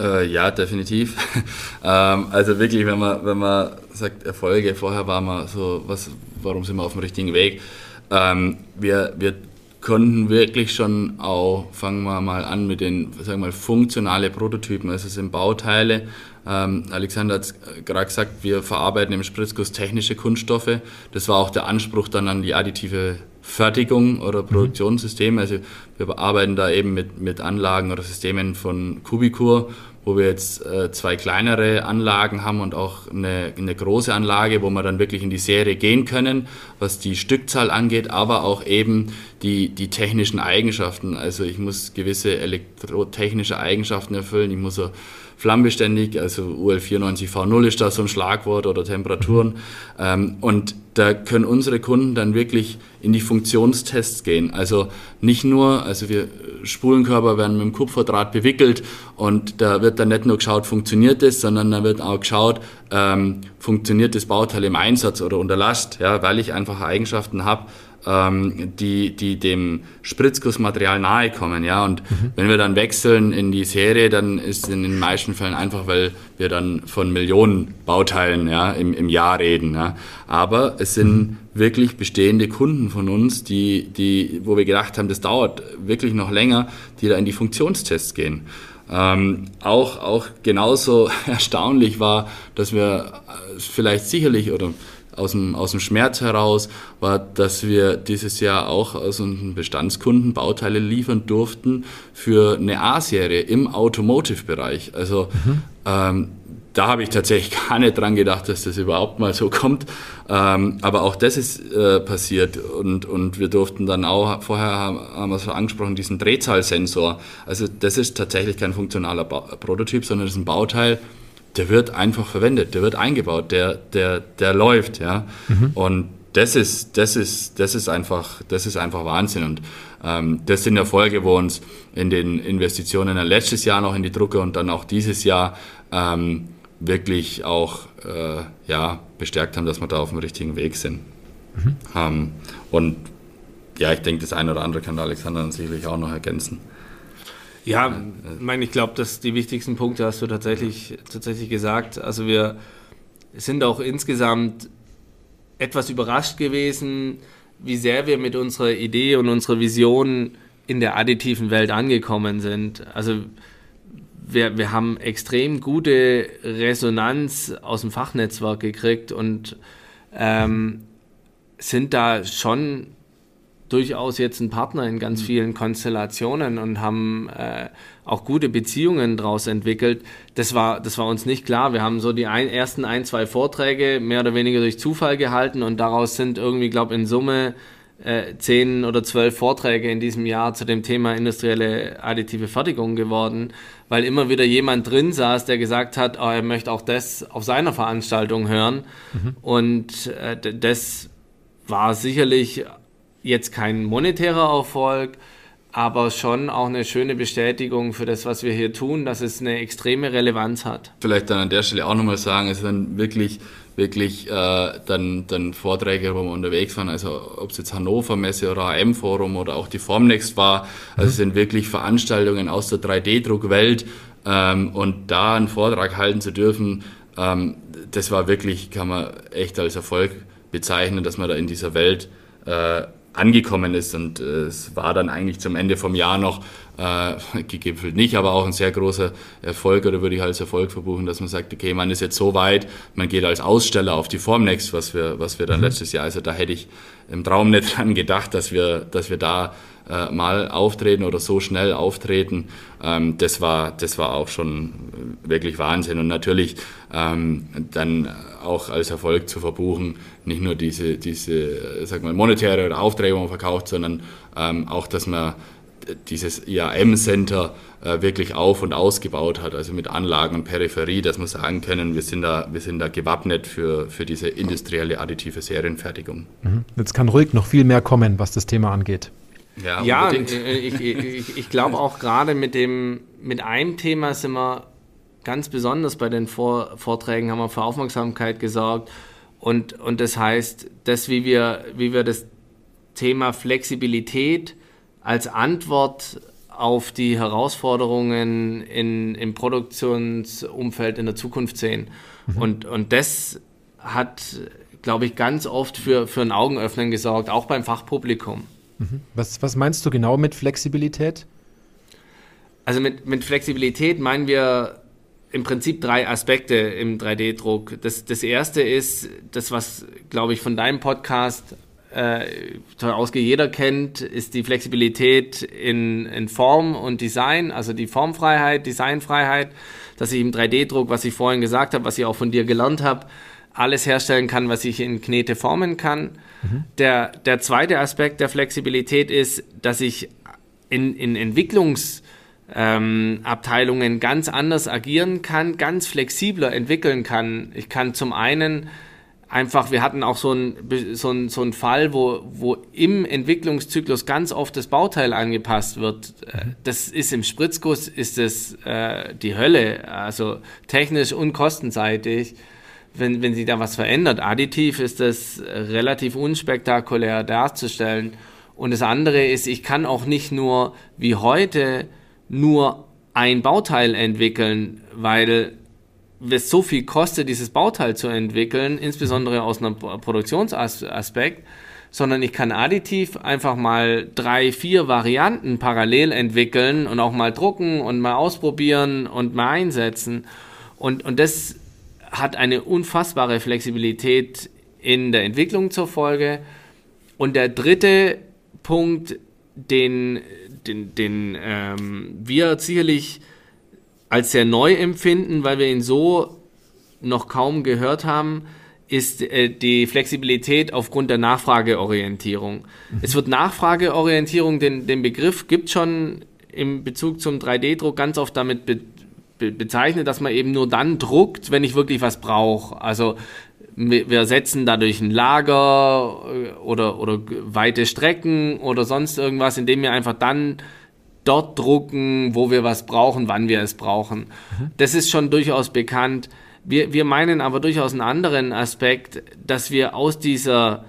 Äh, ja, definitiv. ähm, also wirklich, wenn man, wenn man sagt Erfolge, vorher war man so, was, warum sind wir auf dem richtigen Weg? Ähm, wir, wir konnten wirklich schon auch, fangen wir mal an mit den, sagen wir mal, funktionale Prototypen, also es sind Bauteile. Ähm, Alexander hat gerade gesagt, wir verarbeiten im Spritzguss technische Kunststoffe. Das war auch der Anspruch dann an die additive Fertigung oder mhm. Produktionssysteme. Also wir arbeiten da eben mit, mit Anlagen oder Systemen von Kubicur wo wir jetzt äh, zwei kleinere Anlagen haben und auch eine, eine große Anlage, wo wir dann wirklich in die Serie gehen können, was die Stückzahl angeht, aber auch eben die, die technischen Eigenschaften. Also ich muss gewisse elektrotechnische Eigenschaften erfüllen, ich muss so flammbeständig, also UL94V0 ist da so ein Schlagwort oder Temperaturen. Ähm, und da können unsere Kunden dann wirklich in die Funktionstests gehen. Also nicht nur, also wir Spulenkörper werden mit dem Kupferdraht bewickelt und da wird dann nicht nur geschaut, funktioniert das, sondern da wird auch geschaut, ähm, funktioniert das Bauteil im Einsatz oder unter Last, ja, weil ich einfach Eigenschaften habe, ähm, die, die dem Spritzgussmaterial nahe kommen. Ja? Und mhm. wenn wir dann wechseln in die Serie, dann ist in den meisten Fällen einfach, weil wir dann von Millionen Bauteilen ja, im, im Jahr reden. Ja? Aber es sind mhm. wirklich bestehende Kunden von uns, die, die, wo wir gedacht haben, das dauert wirklich noch länger, die da in die Funktionstests gehen. Ähm, auch, auch genauso erstaunlich war, dass wir äh, vielleicht sicherlich oder aus dem, aus dem Schmerz heraus, war, dass wir dieses Jahr auch aus unseren Bestandskunden Bauteile liefern durften für eine A-Serie im Automotive-Bereich. Also mhm. ähm, da habe ich tatsächlich gar nicht dran gedacht, dass das überhaupt mal so kommt. Ähm, aber auch das ist äh, passiert und, und wir durften dann auch, vorher haben, wir es angesprochen, diesen Drehzahlsensor. Also das ist tatsächlich kein funktionaler ba Prototyp, sondern das ist ein Bauteil, der wird einfach verwendet, der wird eingebaut, der, der, der läuft, ja. Mhm. Und das ist, das ist, das ist einfach, das ist einfach Wahnsinn. Und ähm, das sind Erfolge, wo uns in den Investitionen letztes Jahr noch in die Drucke und dann auch dieses Jahr ähm, wirklich auch äh, ja, bestärkt haben, dass wir da auf dem richtigen Weg sind. Mhm. Ähm, und ja, ich denke, das eine oder andere kann Alexander dann sicherlich auch noch ergänzen. Ja, ich meine, ich glaube, dass die wichtigsten Punkte hast du tatsächlich, tatsächlich gesagt. Also wir sind auch insgesamt etwas überrascht gewesen, wie sehr wir mit unserer Idee und unserer Vision in der additiven Welt angekommen sind. Also wir, wir haben extrem gute Resonanz aus dem Fachnetzwerk gekriegt und ähm, sind da schon durchaus jetzt ein Partner in ganz mhm. vielen Konstellationen und haben äh, auch gute Beziehungen daraus entwickelt. Das war, das war uns nicht klar. Wir haben so die ein, ersten ein, zwei Vorträge mehr oder weniger durch Zufall gehalten und daraus sind irgendwie, glaube in Summe äh, zehn oder zwölf Vorträge in diesem Jahr zu dem Thema industrielle additive Fertigung geworden, weil immer wieder jemand drin saß, der gesagt hat, oh, er möchte auch das auf seiner Veranstaltung hören. Mhm. Und äh, das war sicherlich jetzt kein monetärer Erfolg, aber schon auch eine schöne Bestätigung für das, was wir hier tun, dass es eine extreme Relevanz hat. Vielleicht dann an der Stelle auch nochmal sagen, es sind wirklich wirklich äh, dann, dann Vorträge, wo wir unterwegs waren, also ob es jetzt Hannover Messe oder AM Forum oder auch die Formnext war, also es sind wirklich Veranstaltungen aus der 3D-Druckwelt ähm, und da einen Vortrag halten zu dürfen, ähm, das war wirklich, kann man echt als Erfolg bezeichnen, dass man da in dieser Welt äh, angekommen ist. Und äh, es war dann eigentlich zum Ende vom Jahr noch, äh, gegipfelt nicht, aber auch ein sehr großer Erfolg oder würde ich als Erfolg verbuchen, dass man sagt, okay, man ist jetzt so weit, man geht als Aussteller auf die Formnext, was wir, was wir dann mhm. letztes Jahr, also da hätte ich im Traum nicht dran gedacht, dass wir, dass wir da äh, mal auftreten oder so schnell auftreten. Ähm, das, war, das war auch schon wirklich Wahnsinn. Und natürlich ähm, dann auch als Erfolg zu verbuchen, nicht nur diese, diese sag mal, monetäre Aufträge, die man verkauft, sondern ähm, auch, dass man dieses IAM-Center äh, wirklich auf- und ausgebaut hat, also mit Anlagen und Peripherie, dass wir sagen können, wir sind da, wir sind da gewappnet für, für diese industrielle additive Serienfertigung. Mhm. Jetzt kann ruhig noch viel mehr kommen, was das Thema angeht. Ja, ja äh, ich, ich, ich glaube auch gerade mit dem, mit einem Thema sind wir ganz besonders bei den Vor Vorträgen, haben wir für Aufmerksamkeit gesorgt. Und, und das heißt, dass wie wir, wie wir das Thema Flexibilität als Antwort auf die Herausforderungen in, im Produktionsumfeld in der Zukunft sehen. Mhm. Und, und das hat, glaube ich, ganz oft für, für ein Augenöffnen gesorgt, auch beim Fachpublikum. Mhm. Was, was meinst du genau mit Flexibilität? Also mit, mit Flexibilität meinen wir im Prinzip drei Aspekte im 3D-Druck. Das, das erste ist das, was, glaube ich, von deinem Podcast äh, ausgeht, jeder kennt, ist die Flexibilität in, in Form und Design, also die Formfreiheit, Designfreiheit, dass ich im 3D-Druck, was ich vorhin gesagt habe, was ich auch von dir gelernt habe, alles herstellen kann, was ich in Knete formen kann. Mhm. Der, der zweite Aspekt der Flexibilität ist, dass ich in, in Entwicklungsabteilungen ähm, ganz anders agieren kann, ganz flexibler entwickeln kann. Ich kann zum einen einfach, wir hatten auch so einen so so ein Fall, wo, wo im Entwicklungszyklus ganz oft das Bauteil angepasst wird. Mhm. Das ist im Spritzguss ist das äh, die Hölle, also technisch und kostenseitig. Wenn, wenn sich da was verändert, additiv ist das relativ unspektakulär darzustellen. Und das andere ist, ich kann auch nicht nur wie heute nur ein Bauteil entwickeln, weil es so viel kostet, dieses Bauteil zu entwickeln, insbesondere aus einem Produktionsaspekt, sondern ich kann additiv einfach mal drei, vier Varianten parallel entwickeln und auch mal drucken und mal ausprobieren und mal einsetzen. Und, und das hat eine unfassbare Flexibilität in der Entwicklung zur Folge. Und der dritte Punkt, den, den, den ähm, wir sicherlich als sehr neu empfinden, weil wir ihn so noch kaum gehört haben, ist äh, die Flexibilität aufgrund der Nachfrageorientierung. Mhm. Es wird Nachfrageorientierung, den, den Begriff gibt schon im Bezug zum 3D-Druck ganz oft damit be, be, bezeichnet, dass man eben nur dann druckt, wenn ich wirklich was brauche. Also wir setzen dadurch ein Lager äh, oder, oder weite Strecken oder sonst irgendwas, indem wir einfach dann dort drucken, wo wir was brauchen, wann wir es brauchen. Mhm. Das ist schon durchaus bekannt. Wir, wir meinen aber durchaus einen anderen Aspekt, dass wir aus dieser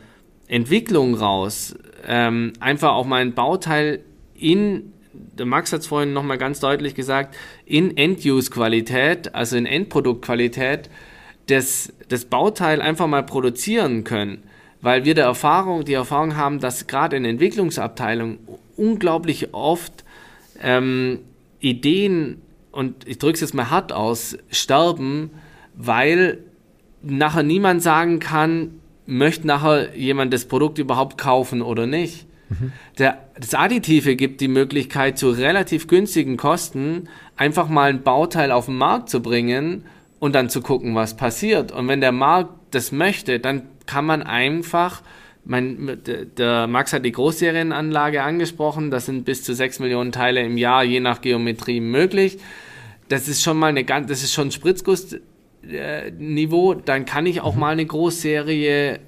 Entwicklung raus ähm, einfach auch mal ein Bauteil in, der Max hat es vorhin nochmal ganz deutlich gesagt, in End-Use-Qualität, also in Endproduktqualität, das, das Bauteil einfach mal produzieren können, weil wir der Erfahrung, die Erfahrung haben, dass gerade in Entwicklungsabteilungen unglaublich oft ähm, Ideen, und ich drücke es jetzt mal hart aus, sterben, weil nachher niemand sagen kann, möchte nachher jemand das Produkt überhaupt kaufen oder nicht. Mhm. Der, das Additive gibt die Möglichkeit, zu relativ günstigen Kosten einfach mal ein Bauteil auf den Markt zu bringen und dann zu gucken, was passiert. Und wenn der Markt das möchte, dann kann man einfach mein, der Max hat die Großserienanlage angesprochen. Das sind bis zu 6 Millionen Teile im Jahr, je nach Geometrie möglich. Das ist schon mal eine ganz, das ist schon Spritzgussniveau. Dann kann ich auch mhm. mal eine Großserie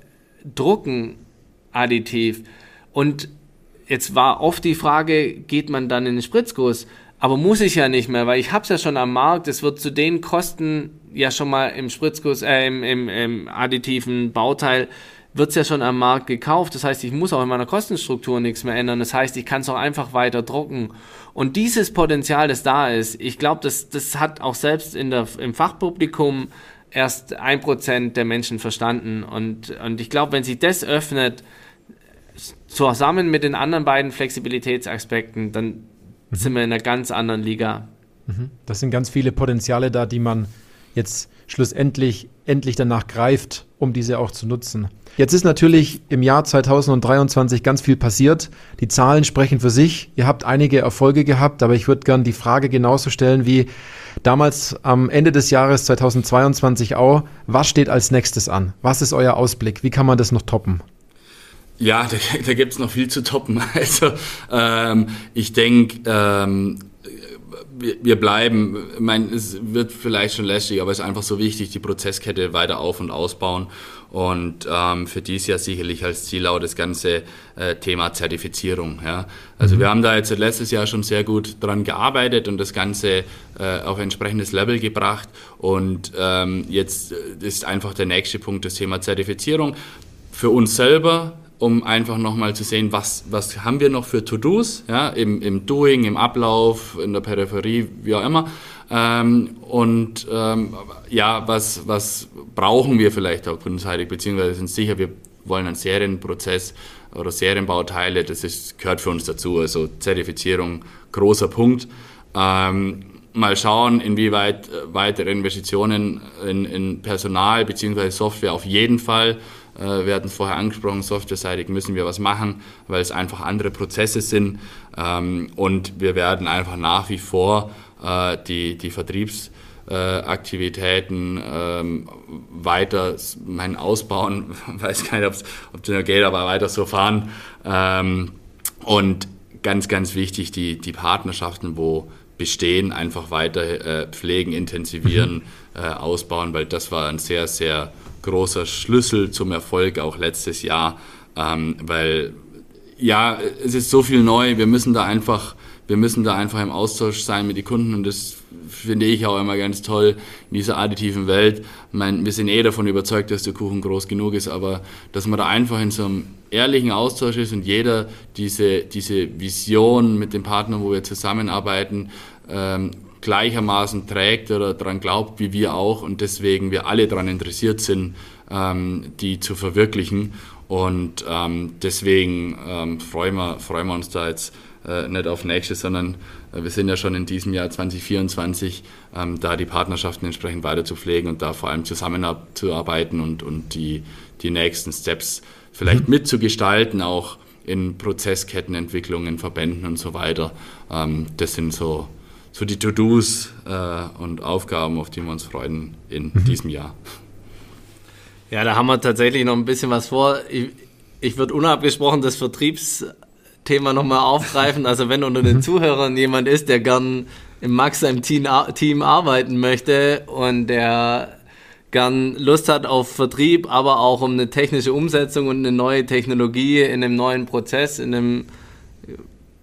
drucken, additiv. Und jetzt war oft die Frage, geht man dann in den Spritzguss? Aber muss ich ja nicht mehr, weil ich habe es ja schon am Markt. Es wird zu den Kosten ja schon mal im Spritzguss, äh, im, im, im additiven Bauteil wird es ja schon am Markt gekauft. Das heißt, ich muss auch in meiner Kostenstruktur nichts mehr ändern. Das heißt, ich kann es auch einfach weiter drucken. Und dieses Potenzial, das da ist, ich glaube, das, das hat auch selbst in der, im Fachpublikum erst ein Prozent der Menschen verstanden. Und, und ich glaube, wenn sich das öffnet, zusammen mit den anderen beiden Flexibilitätsaspekten, dann sind wir in einer ganz anderen Liga. Mhm. Das sind ganz viele Potenziale da, die man jetzt schlussendlich endlich danach greift, um diese auch zu nutzen. Jetzt ist natürlich im Jahr 2023 ganz viel passiert. Die Zahlen sprechen für sich. Ihr habt einige Erfolge gehabt, aber ich würde gern die Frage genauso stellen wie damals am Ende des Jahres 2022 auch. Was steht als nächstes an? Was ist euer Ausblick? Wie kann man das noch toppen? Ja, da, da gibt es noch viel zu toppen. Also ähm, ich denke, ähm, wir, bleiben, ich meine, es wird vielleicht schon lästig, aber es ist einfach so wichtig, die Prozesskette weiter auf- und ausbauen. Und ähm, für dies Jahr sicherlich als Ziel auch das ganze äh, Thema Zertifizierung. Ja. Also mhm. wir haben da jetzt letztes Jahr schon sehr gut dran gearbeitet und das Ganze äh, auf entsprechendes Level gebracht. Und ähm, jetzt ist einfach der nächste Punkt das Thema Zertifizierung. Für uns selber um einfach nochmal zu sehen, was, was haben wir noch für To-Dos, ja, im, im Doing, im Ablauf, in der Peripherie, wie auch immer. Ähm, und ähm, ja, was, was brauchen wir vielleicht auch kundenseitig, beziehungsweise sind sicher, wir wollen einen Serienprozess oder Serienbauteile, das ist, gehört für uns dazu. Also Zertifizierung, großer Punkt. Ähm, mal schauen, inwieweit äh, weitere Investitionen in, in Personal bzw. Software auf jeden Fall wir hatten vorher angesprochen, softwareseitig müssen wir was machen, weil es einfach andere Prozesse sind. Ähm, und wir werden einfach nach wie vor äh, die, die Vertriebsaktivitäten ähm, weiter mein ausbauen, weiß gar nicht, ob es geht, aber weiter so fahren. Ähm, und ganz, ganz wichtig, die, die Partnerschaften, wo bestehen, einfach weiter äh, pflegen, intensivieren, mhm. äh, ausbauen, weil das war ein sehr, sehr großer Schlüssel zum Erfolg auch letztes Jahr, ähm, weil ja, es ist so viel neu, wir müssen da einfach, wir müssen da einfach im Austausch sein mit den Kunden und das finde ich auch immer ganz toll in dieser additiven Welt. Ich meine, wir sind eh davon überzeugt, dass der Kuchen groß genug ist, aber dass man da einfach in so einem ehrlichen Austausch ist und jeder diese, diese Vision mit den Partnern, wo wir zusammenarbeiten, ähm, gleichermaßen trägt oder daran glaubt, wie wir auch und deswegen wir alle daran interessiert sind, ähm, die zu verwirklichen. Und ähm, deswegen ähm, freuen, wir, freuen wir uns da jetzt äh, nicht auf nächstes, sondern äh, wir sind ja schon in diesem Jahr 2024, ähm, da die Partnerschaften entsprechend weiter zu pflegen und da vor allem zusammenzuarbeiten und, und die, die nächsten Steps vielleicht mhm. mitzugestalten, auch in Prozesskettenentwicklungen, Verbänden und so weiter. Ähm, das sind so, so die To-Dos äh, und Aufgaben, auf die wir uns freuen in mhm. diesem Jahr. Ja, da haben wir tatsächlich noch ein bisschen was vor. Ich, ich würde unabgesprochen das Vertriebsthema nochmal aufgreifen. Also wenn unter den Zuhörern jemand ist, der gern im Max im Team, Team arbeiten möchte und der gern Lust hat auf Vertrieb, aber auch um eine technische Umsetzung und eine neue Technologie in einem neuen Prozess, in einem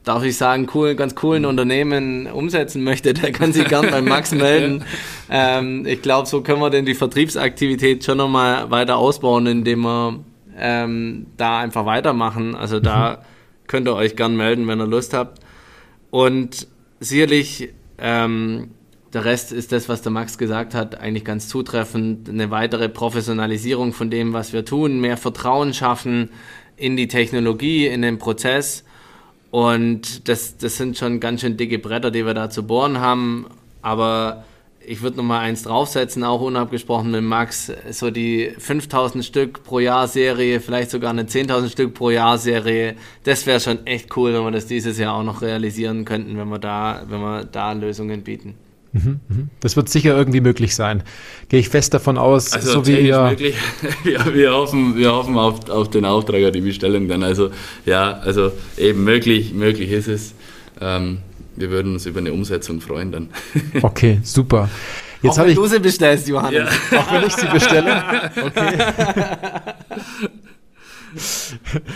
darf ich sagen, cool, ganz coolen Unternehmen umsetzen möchte, der kann sich gern bei Max melden. ähm, ich glaube, so können wir denn die Vertriebsaktivität schon nochmal weiter ausbauen, indem wir ähm, da einfach weitermachen. Also da mhm. könnt ihr euch gern melden, wenn ihr Lust habt. Und sicherlich, ähm, der Rest ist das, was der Max gesagt hat, eigentlich ganz zutreffend. Eine weitere Professionalisierung von dem, was wir tun, mehr Vertrauen schaffen in die Technologie, in den Prozess und das, das sind schon ganz schön dicke Bretter, die wir da zu bohren haben. Aber ich würde noch mal eins draufsetzen, auch unabgesprochen mit Max, so die 5000 Stück pro Jahr Serie, vielleicht sogar eine 10.000 Stück pro Jahr Serie. Das wäre schon echt cool, wenn wir das dieses Jahr auch noch realisieren könnten, wenn wir da, wenn wir da Lösungen bieten. Mhm, mhm. Das wird sicher irgendwie möglich sein. Gehe ich fest davon aus, also so wie ihr. Möglich. ja, wir hoffen, wir hoffen auf, auf den Auftrag oder die Bestellung dann. Also ja, also eben möglich, möglich ist es. Ähm, wir würden uns über eine Umsetzung freuen dann. okay, super. Jetzt auch wenn ich, du sie bestellst, Johannes. Ja. Auch wenn ich sie bestelle. Okay.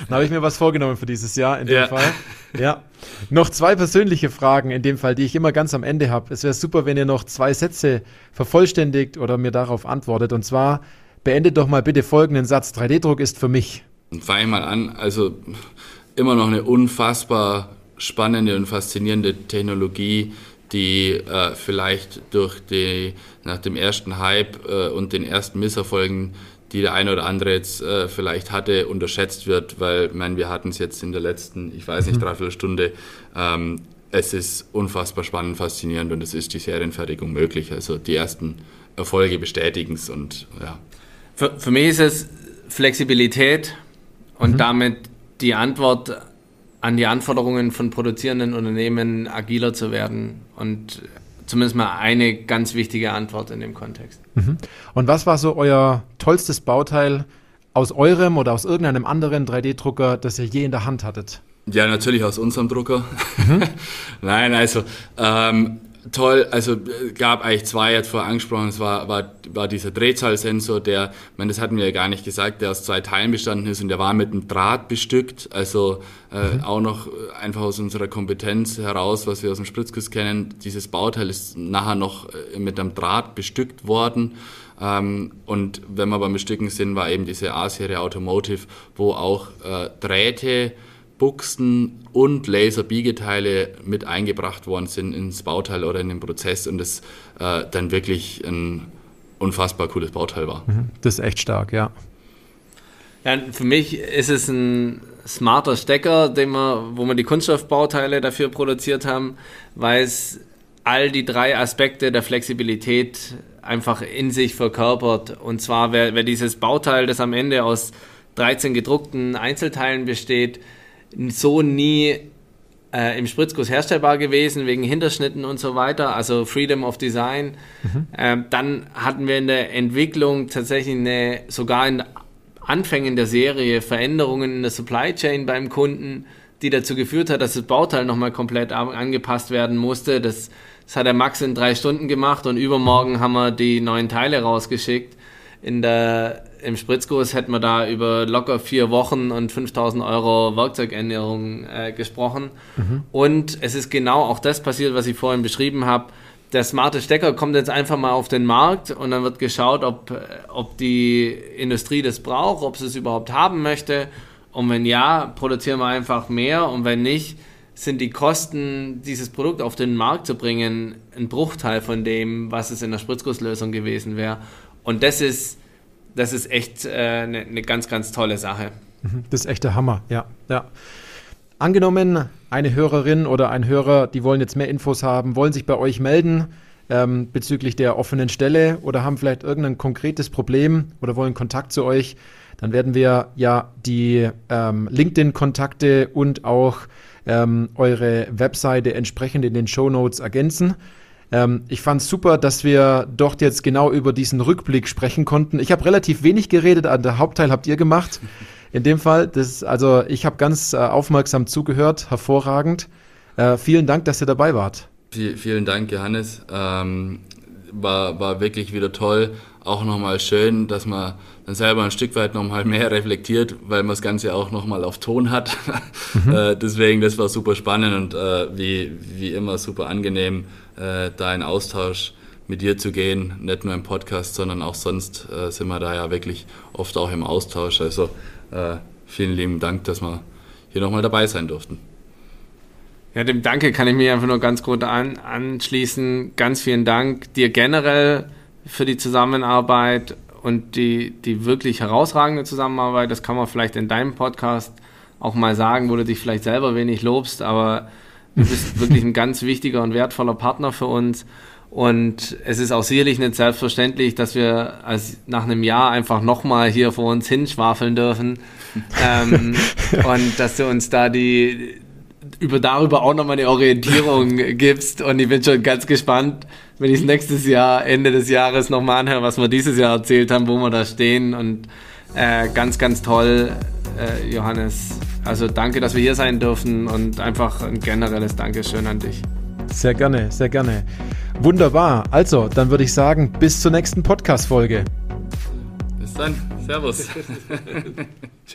Dann habe ich mir was vorgenommen für dieses Jahr in dem ja. Fall. Ja. Noch zwei persönliche Fragen in dem Fall, die ich immer ganz am Ende habe. Es wäre super, wenn ihr noch zwei Sätze vervollständigt oder mir darauf antwortet. Und zwar beendet doch mal bitte folgenden Satz. 3D-Druck ist für mich. Fange ich mal an. Also immer noch eine unfassbar spannende und faszinierende Technologie, die äh, vielleicht durch die, nach dem ersten Hype äh, und den ersten Misserfolgen die der eine oder andere jetzt äh, vielleicht hatte, unterschätzt wird, weil, ich meine, wir hatten es jetzt in der letzten, ich weiß nicht, mhm. dreiviertel Stunde. Ähm, es ist unfassbar spannend, faszinierend und es ist die Serienfertigung möglich. Also die ersten Erfolge bestätigen es und ja. Für, für mich ist es Flexibilität und mhm. damit die Antwort an die Anforderungen von produzierenden Unternehmen agiler zu werden und zumindest mal eine ganz wichtige Antwort in dem Kontext. Mhm. Und was war so euer tollstes Bauteil aus eurem oder aus irgendeinem anderen 3D-Drucker, das ihr je in der Hand hattet? Ja, natürlich aus unserem Drucker. Mhm. Nein, also ähm, toll, also gab eigentlich zwei, jetzt vorher angesprochen, es war, war, war dieser Drehzahlsensor, der, ich meine, das hatten wir ja gar nicht gesagt, der aus zwei Teilen bestanden ist und der war mit einem Draht bestückt, also äh, mhm. auch noch einfach aus unserer Kompetenz heraus, was wir aus dem Spritzguss kennen, dieses Bauteil ist nachher noch äh, mit einem Draht bestückt worden. Ähm, und wenn wir beim Bestücken sind, war eben diese A-Serie Automotive, wo auch äh, Drähte, Buchsen und Laserbiegeteile mit eingebracht worden sind ins Bauteil oder in den Prozess und das äh, dann wirklich ein unfassbar cooles Bauteil war. Mhm. Das ist echt stark, ja. Ja, für mich ist es ein smarter Stecker, den wir, wo wir die Kunststoffbauteile dafür produziert haben, weil es all die drei Aspekte der Flexibilität einfach in sich verkörpert. Und zwar wäre wär dieses Bauteil, das am Ende aus 13 gedruckten Einzelteilen besteht, so nie äh, im Spritzguss herstellbar gewesen, wegen Hinterschnitten und so weiter, also Freedom of Design. Mhm. Ähm, dann hatten wir in der Entwicklung tatsächlich eine, sogar in Anfängen der Serie Veränderungen in der Supply Chain beim Kunden, die dazu geführt hat, dass das Bauteil nochmal komplett angepasst werden musste. Das, das hat der Max in drei Stunden gemacht und übermorgen haben wir die neuen Teile rausgeschickt. In der im Spritzguss hätten wir da über locker vier Wochen und 5000 Euro Werkzeugänderung äh, gesprochen. Mhm. Und es ist genau auch das passiert, was ich vorhin beschrieben habe. Der smarte Stecker kommt jetzt einfach mal auf den Markt und dann wird geschaut, ob, äh, ob die Industrie das braucht, ob sie es überhaupt haben möchte. Und wenn ja, produzieren wir einfach mehr und wenn nicht, sind die Kosten, dieses Produkt auf den Markt zu bringen, ein Bruchteil von dem, was es in der Spritzgusslösung gewesen wäre. Und das ist, das ist echt eine äh, ne ganz, ganz tolle Sache. Mhm, das ist echt der Hammer, ja. ja. Angenommen, eine Hörerin oder ein Hörer, die wollen jetzt mehr Infos haben, wollen sich bei euch melden ähm, bezüglich der offenen Stelle oder haben vielleicht irgendein konkretes Problem oder wollen Kontakt zu euch, dann werden wir ja die ähm, LinkedIn-Kontakte und auch ähm, eure Webseite entsprechend in den Show Notes ergänzen. Ähm, ich fand es super, dass wir dort jetzt genau über diesen Rückblick sprechen konnten. Ich habe relativ wenig geredet, der Hauptteil habt ihr gemacht. In dem Fall, das, also ich habe ganz äh, aufmerksam zugehört, hervorragend. Äh, vielen Dank, dass ihr dabei wart. V vielen Dank, Johannes. Ähm, war, war wirklich wieder toll. Auch nochmal schön, dass man dann selber ein Stück weit nochmal mehr reflektiert, weil man das Ganze auch nochmal auf Ton hat. Mhm. äh, deswegen, das war super spannend und äh, wie, wie immer super angenehm, äh, da in Austausch mit dir zu gehen. Nicht nur im Podcast, sondern auch sonst äh, sind wir da ja wirklich oft auch im Austausch. Also äh, vielen lieben Dank, dass wir hier nochmal dabei sein durften. Ja, dem Danke kann ich mich einfach nur ganz gut an, anschließen. Ganz vielen Dank dir generell für die Zusammenarbeit und die, die wirklich herausragende Zusammenarbeit. Das kann man vielleicht in deinem Podcast auch mal sagen, wo du dich vielleicht selber wenig lobst, aber du bist wirklich ein ganz wichtiger und wertvoller Partner für uns. Und es ist auch sicherlich nicht selbstverständlich, dass wir als nach einem Jahr einfach nochmal hier vor uns hinschwafeln dürfen. ähm, und dass du uns da die, über darüber auch nochmal eine Orientierung gibst. Und ich bin schon ganz gespannt, wenn ich es nächstes Jahr, Ende des Jahres nochmal anhöre, was wir dieses Jahr erzählt haben, wo wir da stehen. Und äh, ganz, ganz toll, äh, Johannes. Also danke, dass wir hier sein dürfen und einfach ein generelles Dankeschön an dich. Sehr gerne, sehr gerne. Wunderbar. Also, dann würde ich sagen, bis zur nächsten Podcast-Folge. Bis dann. Servus.